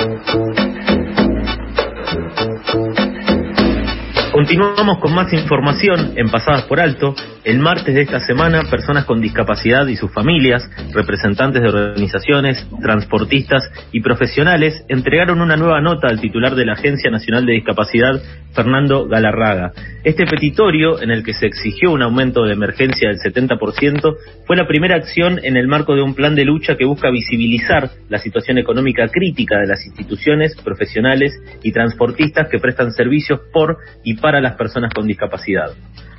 Thank you. Continuamos con más información en Pasadas por Alto. El martes de esta semana, personas con discapacidad y sus familias, representantes de organizaciones, transportistas y profesionales entregaron una nueva nota al titular de la Agencia Nacional de Discapacidad, Fernando Galarraga. Este petitorio, en el que se exigió un aumento de emergencia del 70%, fue la primera acción en el marco de un plan de lucha que busca visibilizar la situación económica crítica de las instituciones, profesionales y transportistas que prestan servicios por y para las personas con discapacidad.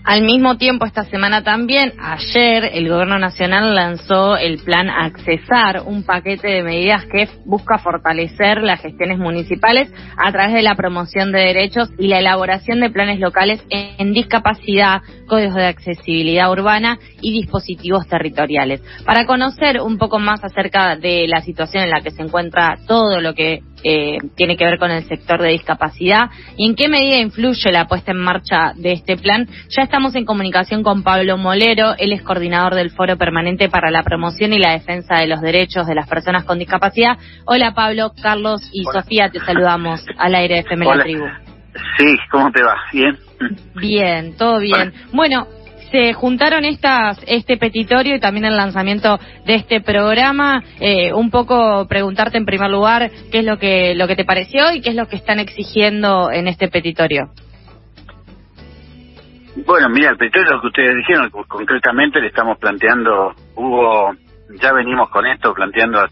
Al mismo tiempo, esta semana también, ayer, el Gobierno Nacional lanzó el Plan Accesar, un paquete de medidas que busca fortalecer las gestiones municipales a través de la promoción de derechos y la elaboración de planes locales en discapacidad, códigos de accesibilidad urbana y dispositivos territoriales. Para conocer un poco más acerca de la situación en la que se encuentra todo lo que eh, tiene que ver con el sector de discapacidad y en qué medida influye la puesta en marcha de este plan. Ya estamos en comunicación con Pablo Molero, él es coordinador del Foro Permanente para la Promoción y la Defensa de los Derechos de las Personas con Discapacidad. Hola Pablo, Carlos y Sofía, te saludamos al aire de FM La Tribu. Sí, ¿cómo te va? ¿Bien? Bien, todo bien. Bueno, se juntaron estas, este petitorio y también el lanzamiento de este programa. Eh, un poco preguntarte en primer lugar qué es lo que, lo que te pareció y qué es lo que están exigiendo en este petitorio. Bueno, mira, el lo que ustedes dijeron, concretamente le estamos planteando, hubo, ya venimos con esto planteando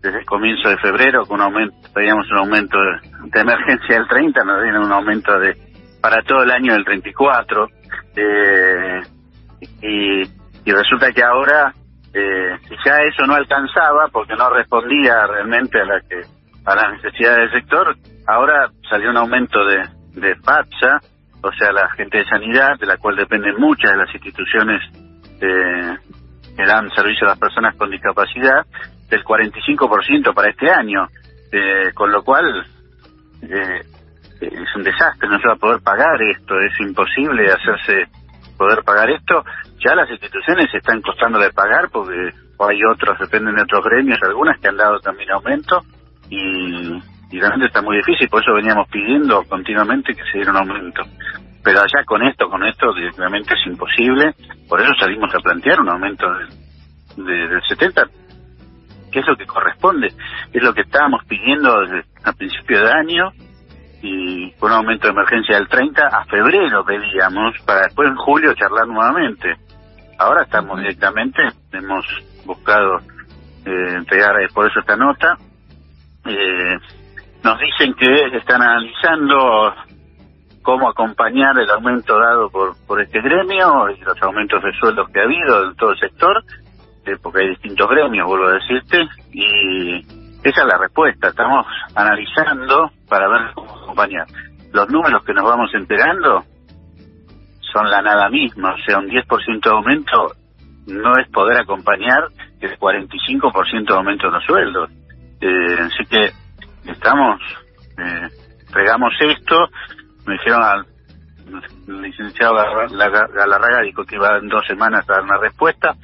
desde el comienzo de febrero con un aumento, pedíamos un aumento de, emergencia del 30, nos dieron un aumento de para todo el año del 34 eh, y, y resulta que ahora eh, ya eso no alcanzaba porque no respondía realmente a la que a las necesidades del sector ahora salió un aumento de de o sea la gente de sanidad de la cual dependen muchas de las instituciones eh, que dan servicio a las personas con discapacidad del 45% para este año eh, con lo cual eh, es un desastre, no se va a poder pagar esto, es imposible hacerse poder pagar esto. Ya las instituciones están costando de pagar porque hay otros, dependen de otros gremios, algunas que han dado también aumento y, y realmente está muy difícil, por eso veníamos pidiendo continuamente que se diera un aumento. Pero allá con esto, con esto directamente es imposible, por eso salimos a plantear un aumento de, del 70, que es lo que corresponde, es lo que estábamos pidiendo desde a principio de año, y con un aumento de emergencia del 30 a febrero pedíamos para después en julio charlar nuevamente. Ahora estamos directamente, hemos buscado eh, entregar eh, por eso esta nota. Eh, nos dicen que están analizando cómo acompañar el aumento dado por, por este gremio y los aumentos de sueldos que ha habido en todo el sector, eh, porque hay distintos gremios, vuelvo a decirte, y esa es la respuesta. Estamos analizando para ver cómo acompañar. Los números que nos vamos enterando son la nada misma, o sea, un 10% de aumento no es poder acompañar el 45% de aumento de los sueldos. Eh, así que estamos, eh, regamos esto, me dijeron al licenciado Galarraga, dijo que iba en dos semanas a dar una respuesta.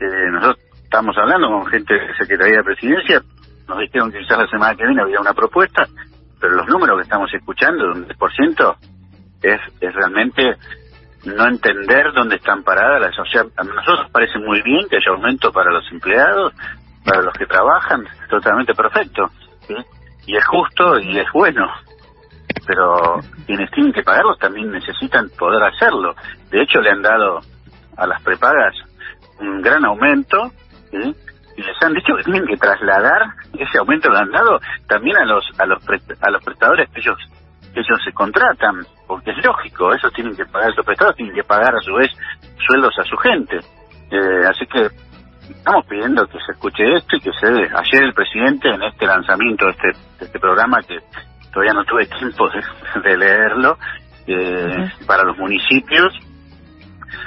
Eh, nosotros estamos hablando con gente de Secretaría de Presidencia, nos dijeron que quizás la semana que viene había una propuesta, pero los números que estamos escuchando, un 10%, es, es realmente no entender dónde están paradas las... O sea, a nosotros parece muy bien que haya aumento para los empleados, para los que trabajan, totalmente perfecto. Y es justo y es bueno. Pero quienes tienen que pagarlos también necesitan poder hacerlo. De hecho, le han dado a las prepagas un gran aumento, y les han dicho que tienen que trasladar ese aumento que han dado también a los a los a los prestadores que ellos que ellos se contratan porque es lógico esos tienen que pagar esos prestadores tienen que pagar a su vez sueldos a su gente eh, así que estamos pidiendo que se escuche esto y que se dé ayer el presidente en este lanzamiento de este de este programa que todavía no tuve tiempo de, leerlo eh, para los municipios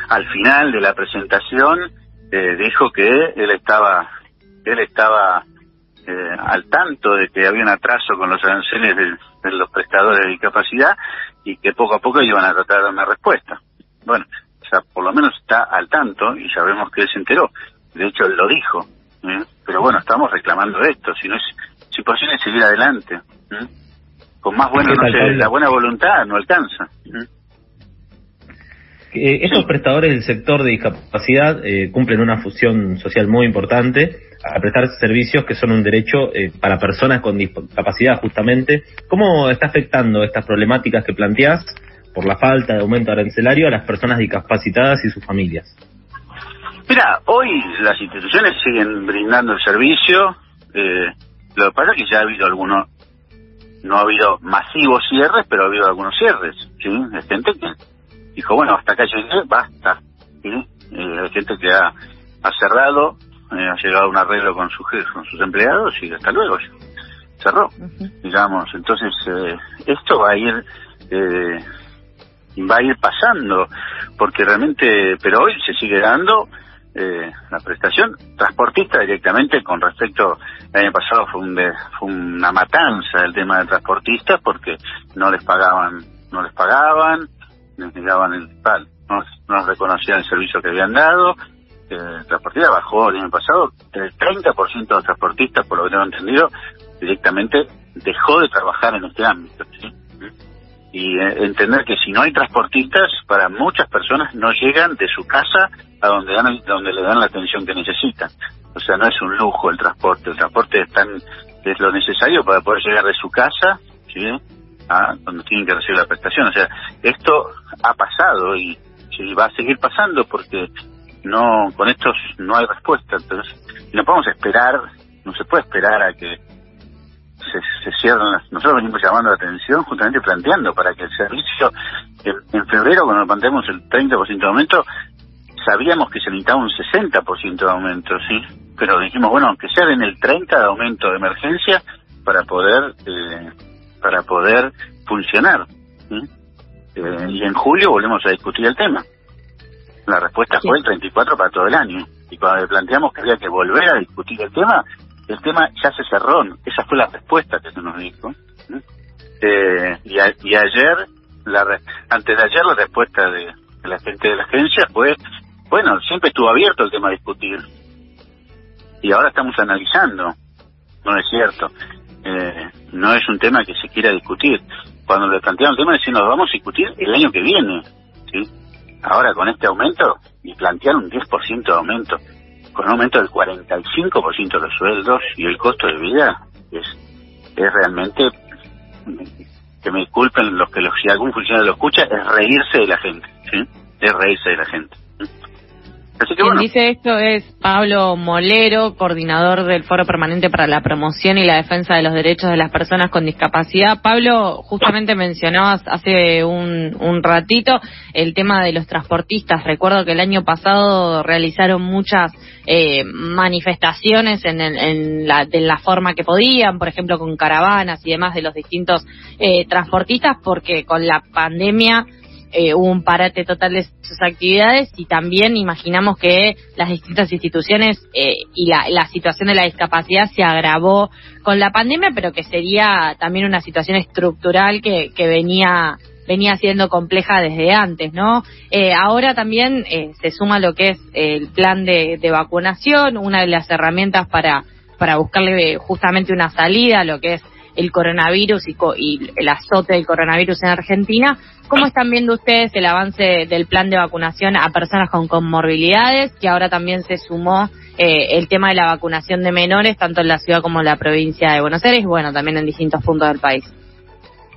al final de la presentación eh, dijo que él estaba él estaba eh, al tanto de que había un atraso con los aranceles de, los prestadores de discapacidad y que poco a poco iban a tratar de dar una respuesta. Bueno, o sea, por lo menos está al tanto y sabemos que él se enteró. De hecho, él lo dijo. ¿eh? Pero bueno, estamos reclamando esto. Si no es es imposible seguir adelante. Con más buena, no sé, la buena voluntad no alcanza. Eh, estos prestadores del sector de discapacidad eh, cumplen una función social muy importante a prestar servicios que son un derecho eh, para personas con discapacidad justamente. ¿Cómo está afectando estas problemáticas que planteás por la falta de aumento arancelario a las personas discapacitadas y sus familias? Mira, hoy las instituciones siguen brindando el servicio. lo que pasa es que ya ha habido algunos, no ha habido masivos cierres, pero ha habido algunos cierres. ¿sí? Hay gente que dijo, bueno, hasta acá llegué, basta. ¿sí? Eh, hay gente que ha, ha cerrado, eh, ha llegado a un arreglo con, sus con sus empleados y hasta luego cerró, digamos. Entonces, eh, esto va a ir eh, va a ir pasando, porque realmente, pero hoy se sigue dando eh, la prestación transportista directamente con respecto el año pasado fue, un fue una matanza el tema de transportistas porque no les pagaban no les pagaban nos negaban el tal, no, no reconocían el servicio que habían dado. Eh, transportista bajó el año pasado, el 30% de los transportistas, por lo que tengo entendido, directamente dejó de trabajar en este ámbito. Y eh, entender que si no hay transportistas, para muchas personas no llegan de su casa a donde, dan, donde le dan la atención que necesitan. O sea, no es un lujo el transporte, el transporte es, tan, es lo necesario para poder llegar de su casa ¿sí? a donde tienen que recibir la prestación. O sea, esto ha pasado y, va a seguir pasando porque no con estos no hay respuesta. Entonces, no podemos esperar, no se puede esperar a que se, se cierren. Las, nosotros venimos llamando la atención justamente planteando para que el servicio, en, febrero cuando planteamos el 30% de aumento, sabíamos que se necesitaba un 60% de aumento, ¿sí? Pero dijimos, bueno, aunque sea en el 30% de aumento de emergencia para poder eh, para poder funcionar. Eh, y en julio volvemos a discutir el tema. La respuesta fue el 34 para todo el año. Y cuando planteamos que había que volver a discutir el tema, el tema ya se cerró. Esa fue la respuesta que se nos dijo. Eh, y, ayer, la antes de ayer, la respuesta de, la gente de la agencia fue, bueno, siempre estuvo abierto el tema a discutir. Y ahora estamos analizando. No es cierto. Eh, no es un tema que se quiera discutir cuando le plantearon el tema, decían, nos vamos a discutir el año que viene. ¿sí? Ahora, con este aumento, y plantear un 10% de aumento, con un aumento del 45% de los sueldos y el costo de vida, es, es realmente, que me disculpen los que los, si algún funcionario lo escucha, es reírse de la gente. Es reírse de la gente. Quien dice esto es Pablo Molero, coordinador del Foro Permanente para la Promoción y la Defensa de los Derechos de las Personas con Discapacidad. Pablo, justamente mencionabas hace un, un ratito el tema de los transportistas. Recuerdo que el año pasado realizaron muchas eh, manifestaciones en, en, la, de la forma que podían, por ejemplo, con caravanas y demás de los distintos eh, transportistas, porque con la pandemia eh, hubo un parate total de sus actividades y también imaginamos que las distintas instituciones eh, y la, la, situación de la discapacidad se agravó con la pandemia, pero que sería también una situación estructural que, que venía venía siendo compleja desde antes, ¿no? Eh, ahora también eh, se suma lo que es el plan de, de vacunación, una de las herramientas para para buscarle justamente una salida a lo que es el coronavirus y, el azote del coronavirus en Argentina. ¿Cómo están viendo ustedes el avance del plan de vacunación a personas con comorbilidades, que ahora también se sumó eh, el tema de la vacunación de menores, tanto en la ciudad como en la provincia de Buenos Aires, y bueno, también en distintos puntos del país?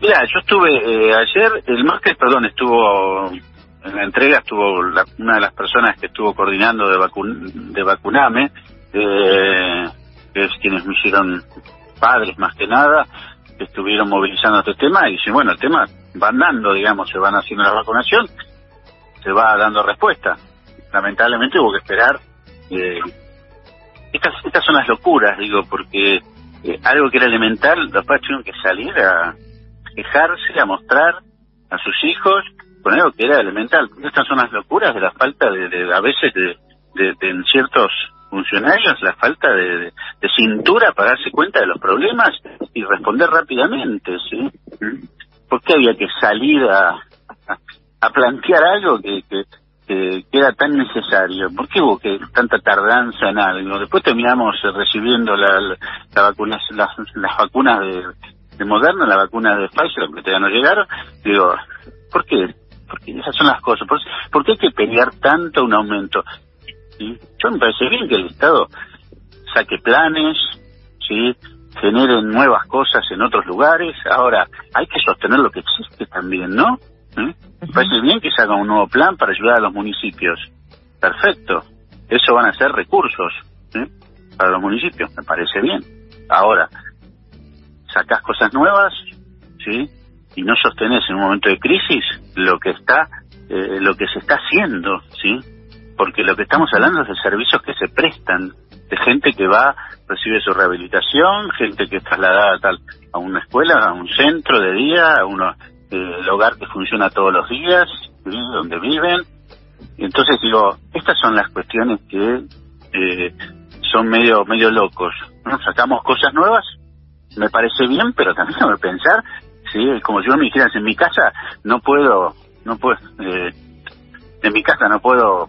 Mira, yo estuve eh, ayer, el martes, perdón, estuvo en la entrega, estuvo una de las personas que estuvo coordinando de, de vacuname, eh, que es quienes me hicieron padres más que nada, que estuvieron movilizando este tema y dicen, bueno, el tema va andando, digamos, se van haciendo la vacunación, se va dando respuesta. Lamentablemente hubo que esperar. Eh, estas, estas son las locuras, digo, porque eh, algo que era elemental, los padres tuvieron que salir a quejarse, a mostrar a sus hijos con algo que era elemental. Estas son las locuras de la falta de, de a veces de, de, de en ciertos funcionarios la falta de, cintura para darse cuenta de los problemas y responder rápidamente, ¿sí? ¿Por qué había que salir a, a, plantear algo que, que, que era tan necesario? ¿Por qué hubo que tanta tardanza en algo? Después terminamos recibiendo la, la, vacunas, las, vacunas de, de Moderna, la vacuna de Pfizer, que todavía no llegaron. Digo, ¿por qué? Porque esas son las cosas. ¿Por, qué hay que pelear tanto un aumento? ¿Sí? Yo me parece bien que el Estado saque planes, ¿sí? genere nuevas cosas en otros lugares. Ahora, hay que sostener lo que existe también, ¿no? ¿Eh? Me parece bien que se haga un nuevo plan para ayudar a los municipios. Perfecto. Eso van a ser recursos ¿eh? para los municipios. Me parece bien. Ahora, sacás cosas nuevas, ¿sí? Y no sostenés en un momento de crisis lo que está, eh, lo que se está haciendo, ¿sí? Porque lo que estamos hablando es de servicios que se prestan, de gente que va, recibe su rehabilitación, gente que es trasladada tal, a una escuela, a un centro de día, a uno, el hogar que funciona todos los días, donde viven. Entonces digo, estas son las cuestiones que eh, son medio medio locos. ¿no? Sacamos cosas nuevas, me parece bien, pero también que pensar, sí, como si vos me dijeras, en mi casa no puedo, no puedo, eh, en mi casa no puedo,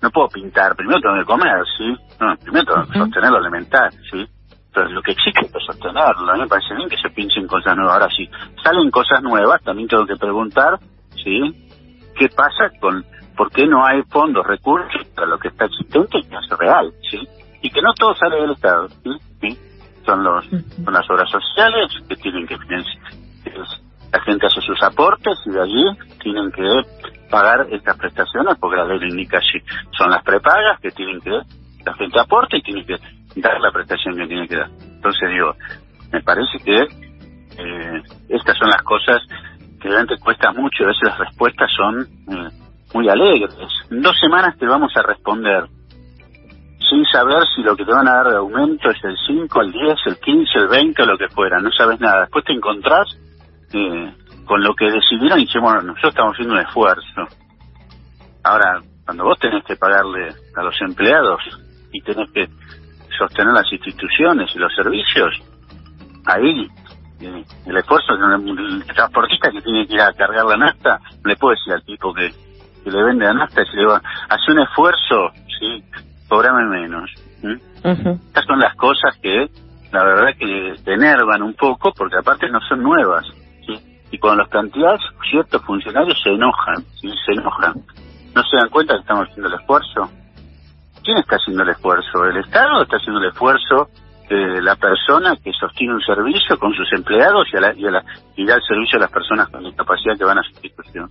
no puedo pintar, primero tengo que comer, sí, no, primero tengo que sostener lo elemental, sí, pero lo que existe es sostenerlo, a mí me parece bien que se pinchen cosas nuevas, ahora sí, salen cosas nuevas, también tengo que preguntar, sí, qué pasa con, por qué no hay fondos, recursos para lo que está existente y que es real, sí, y que no todo sale del Estado, sí, sí son, los, son las obras sociales que tienen que financiar. La gente hace sus aportes y de allí tienen que pagar estas prestaciones porque la ley indica así. Son las prepagas que tienen que la gente aporta y tiene que dar la prestación que tiene que dar. Entonces digo, me parece que eh, estas son las cosas que realmente cuesta mucho, a veces las respuestas son eh, muy alegres. En dos semanas te vamos a responder sin saber si lo que te van a dar de aumento es el 5, el 10, el 15, el 20 o lo que fuera, no sabes nada. Después te encontrás eh, con lo que decidieron y dices, bueno, nosotros estamos haciendo un esfuerzo. Ahora, cuando vos tenés que pagarle a los empleados y tenés que sostener las instituciones y los servicios, ahí eh, el esfuerzo, el, transportista que tiene que ir a cargar la nafta, le puede decir al tipo que, que le vende la nafta, si le va, hace un esfuerzo, sí, cobrame menos. Estas son las cosas que la verdad que te enervan un poco porque aparte no son nuevas. Y cuando las planteas, ciertos funcionarios se enojan, se enojan. ¿No se dan cuenta que estamos haciendo el esfuerzo? ¿Quién está haciendo el esfuerzo? ¿El Estado está haciendo el esfuerzo eh, la persona que sostiene un servicio con sus empleados y, a la, y, a la, y da el servicio a las personas con discapacidad que van a su institución?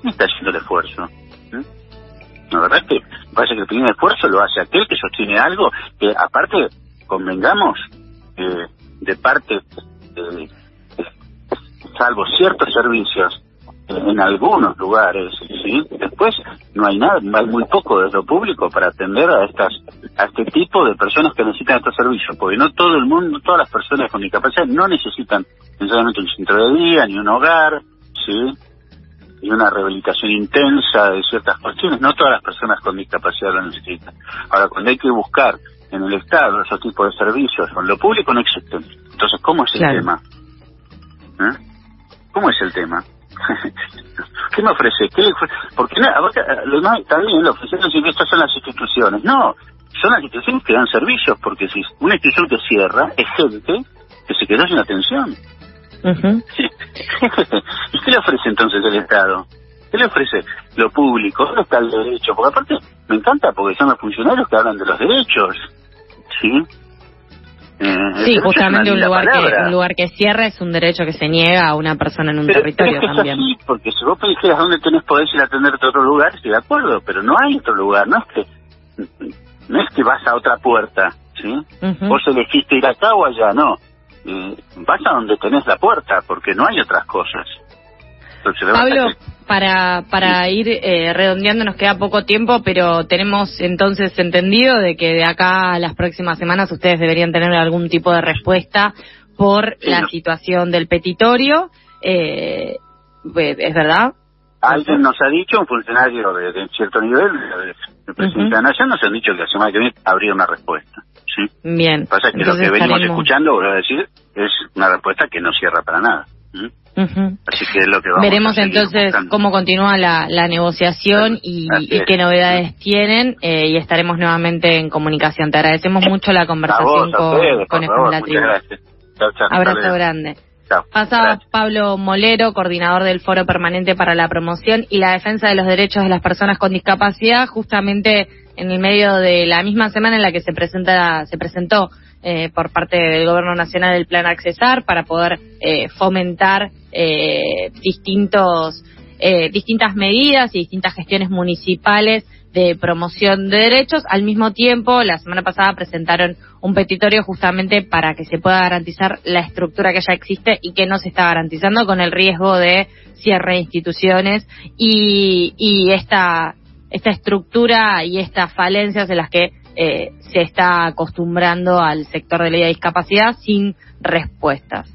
¿Quién está haciendo el esfuerzo? La verdad es que parece que el primer esfuerzo lo hace aquel que sostiene algo que, aparte, convengamos, eh, de parte, salvo ciertos servicios en algunos lugares, ¿sí? después no hay nada, hay muy poco de lo público para atender a estas a este tipo de personas que necesitan estos servicios, porque no todo el mundo, todas las personas con discapacidad no necesitan necesariamente un centro de día ni un hogar, ¿sí? y una rehabilitación intensa de ciertas cuestiones, no todas las personas con discapacidad lo necesitan. Ahora, cuando hay que buscar en el Estado esos tipos de servicios, con lo público no existen. Entonces, ¿cómo es el tema? ¿Eh? ¿Cómo es el tema? ¿Qué me ofrece? ¿Qué le Porque no, también lo ofrecen si estas son las instituciones. No, son las instituciones que dan servicios, porque si una institución que cierra es gente que se quedó sin atención. ¿Y qué le ofrece entonces el Estado? ¿Qué le ofrece lo público? ¿Dónde está el derecho? Porque aparte me encanta porque son los funcionarios que hablan de los derechos. ¿Sí? Eh, sí, justamente un lugar, que, un lugar que cierra es un derecho que se niega a una persona en un territorio también. Porque si vos dijeras dónde tenés poder ir a atenderte a otro lugar, estoy de acuerdo, pero no hay otro lugar, no es que no es que vas a otra puerta, ¿sí? Vos elegiste ir acá o allá, no vas a donde tenés la puerta, porque no hay otras cosas. Pablo, para, para ir eh, redondeando nos queda poco tiempo, pero tenemos entonces entendido de que de acá a las próximas semanas ustedes deberían tener algún tipo de respuesta por la situación del petitorio. Eh, ¿Es verdad? Alguien nos ha dicho, un funcionario de, cierto nivel, el presidente de la Nación, nos han dicho que la semana que viene habría una respuesta. ¿sí? Bien. Pasa que lo que venimos escuchando, voy a decir, es una respuesta que no cierra para nada. Así que es lo que vamos Veremos a entonces buscando. cómo continúa la, la negociación y, qué novedades tienen eh, y estaremos nuevamente en comunicación. Te agradecemos mucho la A conversación vos, a con, ustedes, con la tribu. Abrazo grande. Pasaba. Pablo Molero, coordinador del Foro Permanente para la Promoción y la Defensa de los Derechos de las Personas con Discapacidad, justamente en el medio de la misma semana en la que se presenta, se presentó eh, por parte del Gobierno Nacional el Plan Accesar para poder eh, fomentar eh, distintos eh, distintas medidas y distintas gestiones municipales de promoción de derechos. Al mismo tiempo, la semana pasada presentaron un petitorio justamente para que se pueda garantizar la estructura que ya existe y que no se está garantizando con el riesgo de cierre de instituciones y, y esta, esta estructura y estas falencias en las que eh, se está acostumbrando al sector de la discapacidad sin respuestas.